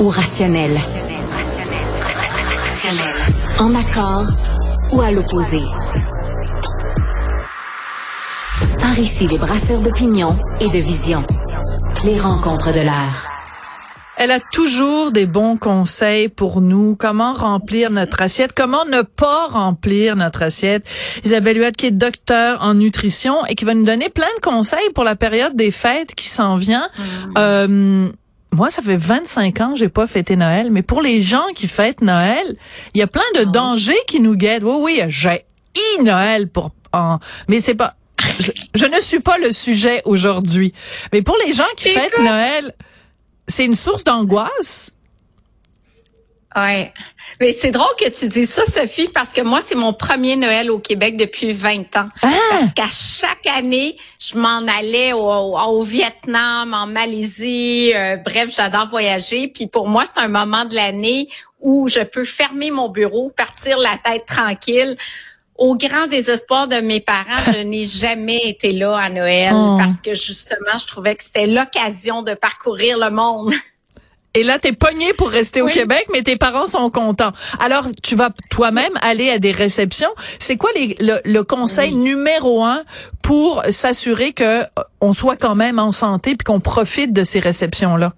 ou rationnel? En accord ou à l'opposé? Par ici, les brasseurs d'opinion et de vision. Les rencontres de l'air. Elle a toujours des bons conseils pour nous. Comment remplir notre assiette? Comment ne pas remplir notre assiette? Isabelle Huette, qui est docteur en nutrition et qui va nous donner plein de conseils pour la période des fêtes qui s'en vient. Mm. Euh, moi, ça fait 25 ans que j'ai pas fêté Noël, mais pour les gens qui fêtent Noël, il y a plein de ah dangers qui nous guettent. Oui, oui, j'ai Noël pour en, mais c'est pas, je, ne suis pas le sujet aujourd'hui. Mais pour les gens qui fêtent Noël, c'est une source d'angoisse. Ouais. Mais c'est drôle que tu dis ça, Sophie, parce que moi, c'est mon premier Noël au Québec depuis 20 ans. Ah! Parce qu'à chaque année, je m'en allais au, Vietnam, en Malaisie. Euh, bref, j'adore voyager. Puis pour moi, c'est un moment de l'année où je peux fermer mon bureau, partir la tête tranquille. Au grand désespoir de mes parents, je n'ai jamais été là à Noël oh. parce que justement, je trouvais que c'était l'occasion de parcourir le monde. Et là, t'es pogné pour rester au Québec, mais tes parents sont contents. Alors, tu vas toi-même aller à des réceptions. C'est quoi les, le, conseil numéro un pour s'assurer que euh, on soit quand même en santé puis qu'on profite de ces réceptions-là?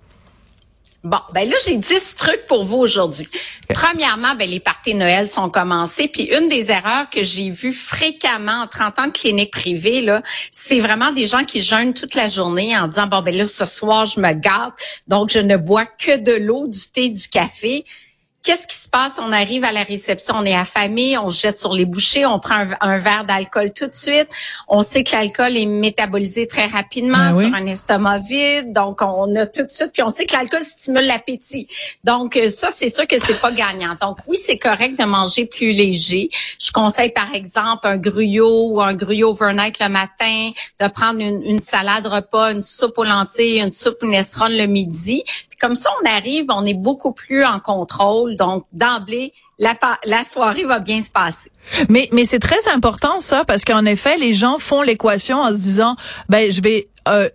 Bon, ben là, j'ai 10 trucs pour vous aujourd'hui. Premièrement, ben les parties Noël sont commencées. Puis une des erreurs que j'ai vues fréquemment en 30 ans de clinique privée, là, c'est vraiment des gens qui jeûnent toute la journée en disant, bon, ben là, ce soir, je me gâte, donc je ne bois que de l'eau, du thé, du café. Qu'est-ce qui se passe? On arrive à la réception, on est affamé, on se jette sur les bouchées, on prend un, verre d'alcool tout de suite. On sait que l'alcool est métabolisé très rapidement ben sur un estomac vide, donc on a tout de suite, puis on sait que l'alcool stimule l'appétit. Donc euh, ça, c'est sûr que c'est pas gagnant. Donc oui, c'est correct de manger plus léger. Je conseille par exemple un gruyot ou un gruyot overnight le matin, de prendre une, une salade repas, une soupe aux lentilles, une soupe minestrone le midi, comme ça, on arrive, on est beaucoup plus en contrôle. Donc, d'emblée, la, soirée va bien se passer. Mais, c'est très important ça parce qu'en effet, les gens font l'équation en se disant, ben je vais euh,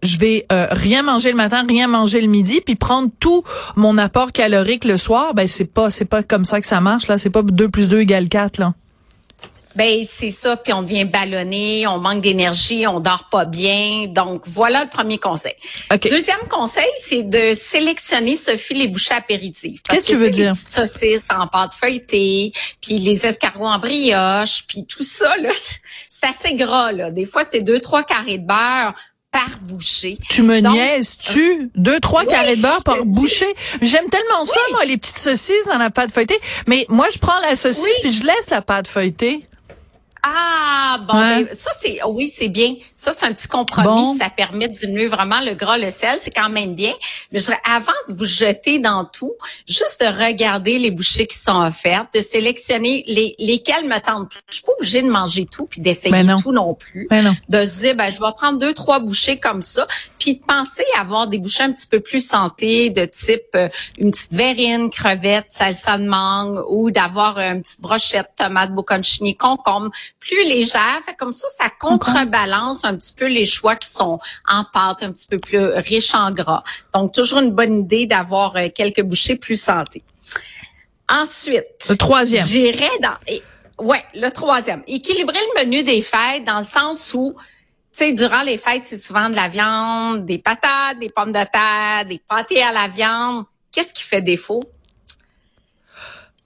euh, rien manger le matin, rien manger le midi, puis prendre tout mon apport calorique le soir. Ben c'est pas c'est pas comme ça que ça marche là. C'est pas 2 plus 2 égale 4 là. Ben c'est ça, puis on devient ballonné, on manque d'énergie, on dort pas bien. Donc voilà le premier conseil. Deuxième conseil, c'est de sélectionner Sophie les bouchées apéritives. Qu'est-ce que tu veux dire? Les saucisses en pâte feuilletée, puis les escargots en brioche, puis tout ça là, c'est assez gras là. Des fois c'est deux trois carrés de beurre par bouchée. Tu me niaises, tu deux trois carrés de beurre par bouchée? J'aime tellement ça moi les petites saucisses dans la pâte feuilletée, mais moi je prends la saucisse puis je laisse la pâte feuilletée. Ah bon, ben, ça c'est oui c'est bien. Ça c'est un petit compromis. Ça permet de diminuer vraiment le gras, le sel, c'est quand même bien. Mais je avant de vous jeter dans tout, juste de regarder les bouchées qui sont offertes, de sélectionner les lesquelles me tentent plus. Je suis pas obligée de manger tout puis d'essayer tout non plus. De se dire ben je vais prendre deux trois bouchées comme ça, puis de penser à avoir des bouchées un petit peu plus santé, de type euh, une petite verrine, crevette, salsa de mangue ou d'avoir une petite brochette tomate bocconcini concombre plus légère. Fait comme ça, ça contrebalance un petit peu les choix qui sont en pâte, un petit peu plus riches en gras. Donc, toujours une bonne idée d'avoir euh, quelques bouchées plus santé. Ensuite. Le troisième. J'irai dans, ouais, le troisième. Équilibrer le menu des fêtes dans le sens où, tu sais, durant les fêtes, c'est souvent de la viande, des patates, des pommes de terre, des pâtés à la viande. Qu'est-ce qui fait défaut?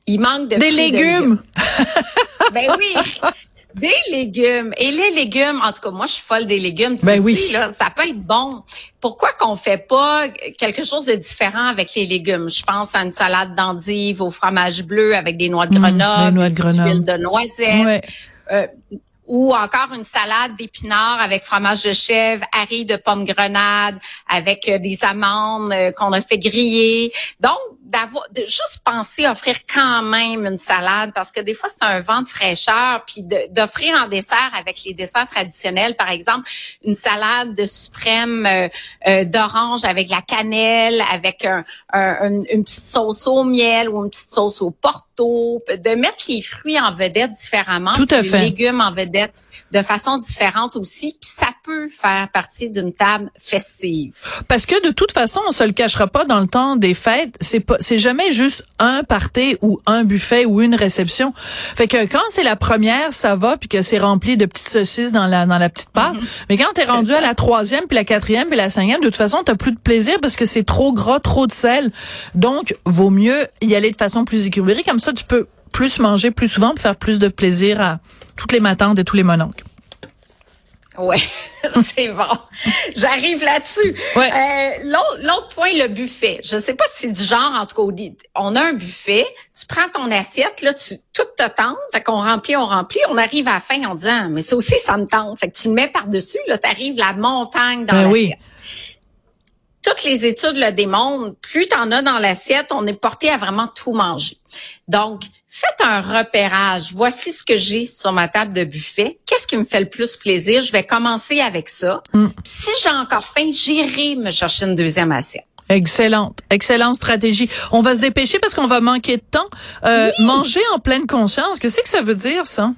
Il manque de des légumes. ben oui, des légumes. Et les légumes, en tout cas, moi, je suis folle des légumes. Tu ben oui. là, ça peut être bon. Pourquoi qu'on fait pas quelque chose de différent avec les légumes? Je pense à une salade d'endive au fromage bleu avec des noix de mmh, Grenoble, noix de, Grenoble. de noisette. Euh, ou encore une salade d'épinards avec fromage de chèvre, haricots de pommes grenade, avec euh, des amandes euh, qu'on a fait griller. Donc, d'avoir, de juste penser à offrir quand même une salade, parce que des fois, c'est un vent de fraîcheur, puis d'offrir en dessert avec les desserts traditionnels, par exemple, une salade de suprême euh, euh, d'orange avec la cannelle, avec un, une petite sauce au miel ou une petite sauce au porto, de mettre les fruits en vedette différemment, Tout à les légumes en vedette de façon différente aussi, puis ça peut faire partie d'une table festive. Parce que de toute façon, on se le cachera pas dans le temps des fêtes, c'est pas c'est jamais juste un party ou un buffet ou une réception. Fait que quand c'est la première, ça va puis que c'est rempli de petites saucisses dans la dans la petite part. Mm-hmm. Mais quand t'es rendu à la troisième puis la quatrième puis la cinquième, de toute façon, t'as plus de plaisir parce que c'est trop gras, trop de sel. Donc, vaut mieux y aller de façon plus équilibrée. Comme ça, tu peux plus manger plus souvent pour faire plus de plaisir à toutes les matantes et tous les mononcles. Ouais, c'est bon. J'arrive là-dessus. Ouais. Euh, l'autre point, le buffet. Je sais pas si c'est du genre, en tout cas, on a un buffet, tu prends ton assiette, là, tu tout te tente, fait qu'on remplit, on remplit, on arrive à la fin en disant, mais ça aussi, ça me tente. Fait que tu le mets par-dessus, là, t'arrives la montagne dans ben l'assiette. Oui. Toutes les études le démontrent, plus tu en as dans l'assiette, on est porté à vraiment tout manger. Donc, faites un repérage. Voici ce que j'ai sur ma table de buffet. Qu'est-ce qui me fait le plus plaisir? Je vais commencer avec ça. Mm. Si j'ai encore faim, j'irai me chercher une deuxième assiette. Excellente, excellente stratégie. On va se dépêcher parce qu'on va manquer de temps. Euh, Manger en pleine conscience, qu'est-ce que ça veut dire ça?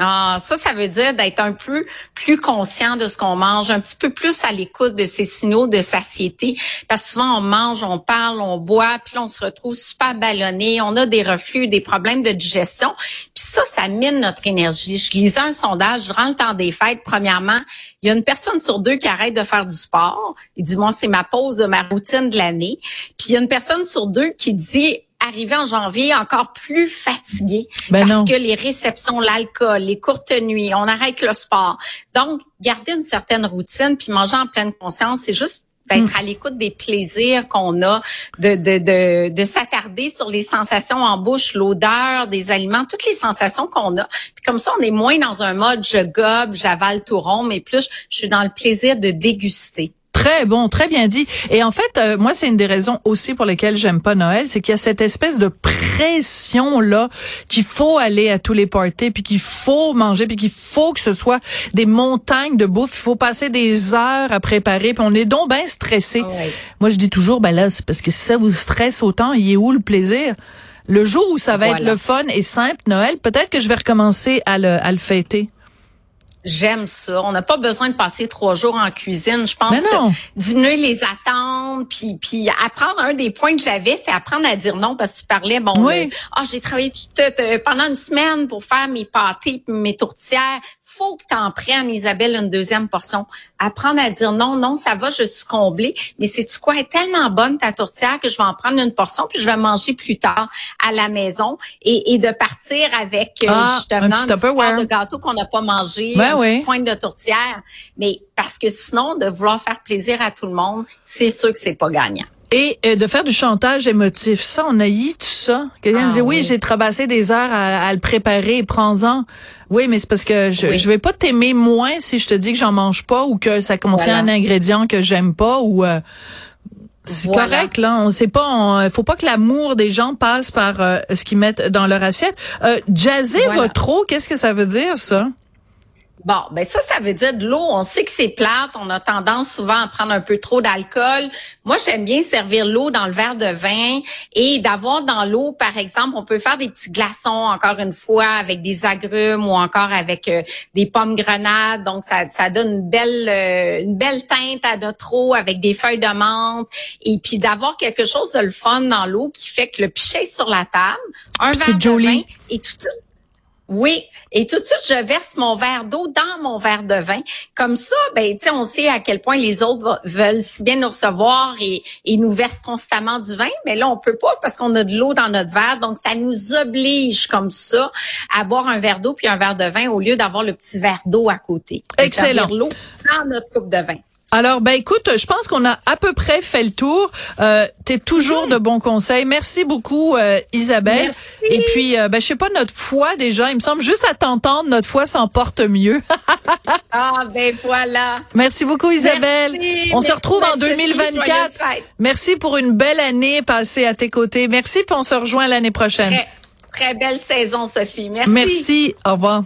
Ah, ça, ça veut dire d'être un peu plus conscient de ce qu'on mange, un petit peu plus à l'écoute de ces signaux de satiété. Parce que souvent, on mange, on parle, on boit, puis on se retrouve super ballonné, on a des reflux, des problèmes de digestion. Puis ça, ça mine notre énergie. Je lisais un sondage durant le temps des fêtes. Premièrement, il y a une personne sur deux qui arrête de faire du sport. Il dit, moi, c'est ma pause de ma routine de l'année. Puis il y a une personne sur deux qui dit, arriver en janvier encore plus fatigué ben parce que les réceptions, l'alcool, les courtes nuits, on arrête le sport. Donc, garder une certaine routine puis manger en pleine conscience, c'est juste d'être hmm. à l'écoute des plaisirs qu'on a, de, de, de, de s'attarder sur les sensations en bouche, l'odeur des aliments, toutes les sensations qu'on a. Puis comme ça, on est moins dans un mode je gobe, j'avale tout rond, mais plus je suis dans le plaisir de déguster. Très bon, très bien dit. Et en fait, euh, moi, c'est une des raisons aussi pour lesquelles j'aime pas Noël, c'est qu'il y a cette espèce de pression là qu'il faut aller à tous les parties, puis qu'il faut manger, puis qu'il faut que ce soit des montagnes de bouffe. Il faut passer des heures à préparer, puis on est donc bien stressé. Ah moi, je dis toujours, ben là, c'est parce que si ça vous stresse autant, il est où le plaisir? Le jour où ça va être le fun et simple, Noël, peut-être que je vais recommencer à le, à le fêter. J'aime ça. On n'a pas besoin de passer trois jours en cuisine. Je pense diminuer les attentes, puis puis apprendre un des points que j'avais, c'est apprendre à dire non parce que tu parlais bon. Oui. Euh, ah, j'ai travaillé euh, pendant une semaine pour faire mes pâtés, mes tourtières faut que tu en prennes, Isabelle, une deuxième portion. Apprendre à dire non, non, ça va, je suis comblée. Mais c'est-tu quoi? Elle est tellement bonne, ta tourtière, que je vais en prendre une portion, puis je vais manger plus tard à la maison. Et, de partir avec, euh, ah, justement, un petit de gâteau qu'on n'a pas mangé, ben un petit point de tourtière. Mais parce que sinon, de vouloir faire plaisir à tout le monde, c'est sûr que c'est pas gagnant. Et euh, de faire du chantage émotif, ça, on a eu tout ça. Quelqu'un ah, disait, oui, j'ai traversé des heures à, le préparer, prends-en. Oui, mais c'est parce que je, je vais pas t'aimer moins si je te dis que j'en mange pas ou que ça contient un ingrédient que j'aime pas ou... Euh, c'est correct là, on sait pas, il faut pas que l'amour des gens passe par euh, ce qu'ils mettent dans leur assiette. Euh, jazzer votre trop, qu'est-ce que ça veut dire ça? Bon, ben ça, ça veut dire de l'eau. On sait que c'est plate. On a tendance souvent à prendre un peu trop d'alcool. Moi, j'aime bien servir l'eau dans le verre de vin et d'avoir dans l'eau, par exemple, on peut faire des petits glaçons, encore une fois, avec des agrumes ou encore avec euh, des pommes grenades. Donc, ça, ça donne une belle, euh, une belle teinte à notre eau avec des feuilles de menthe. Et puis d'avoir quelque chose de le fun dans l'eau qui fait que le pichet sur la table, un verre de vin et tout ça oui, et tout de suite, je verse mon verre d'eau dans mon verre de vin. Comme ça, ben, tu sais, on sait à quel point les autres veulent si bien nous recevoir et, et nous versent constamment du vin, mais là, on peut pas parce qu'on a de l'eau dans notre verre. Donc, ça nous oblige comme ça à boire un verre d'eau puis un verre de vin au lieu d'avoir le petit verre d'eau à côté. Excellent. L'eau dans notre coupe de vin. Alors, ben écoute, je pense qu'on a à peu près fait le tour. Euh, T'es toujours de bons conseils. Merci beaucoup, euh, Isabelle. Merci. Et puis, euh, ben je sais pas, notre foi déjà, il me semble, juste à t'entendre, notre foi s'emporte mieux. Ah, ben voilà. Merci beaucoup, Isabelle. Merci. on se retrouve en Sophie. 2024. Joyeuses fêtes. Merci pour une belle année passée à tes côtés. Merci, puis on se rejoint l'année prochaine. Très, très belle saison, Sophie. Merci. Merci. Au revoir.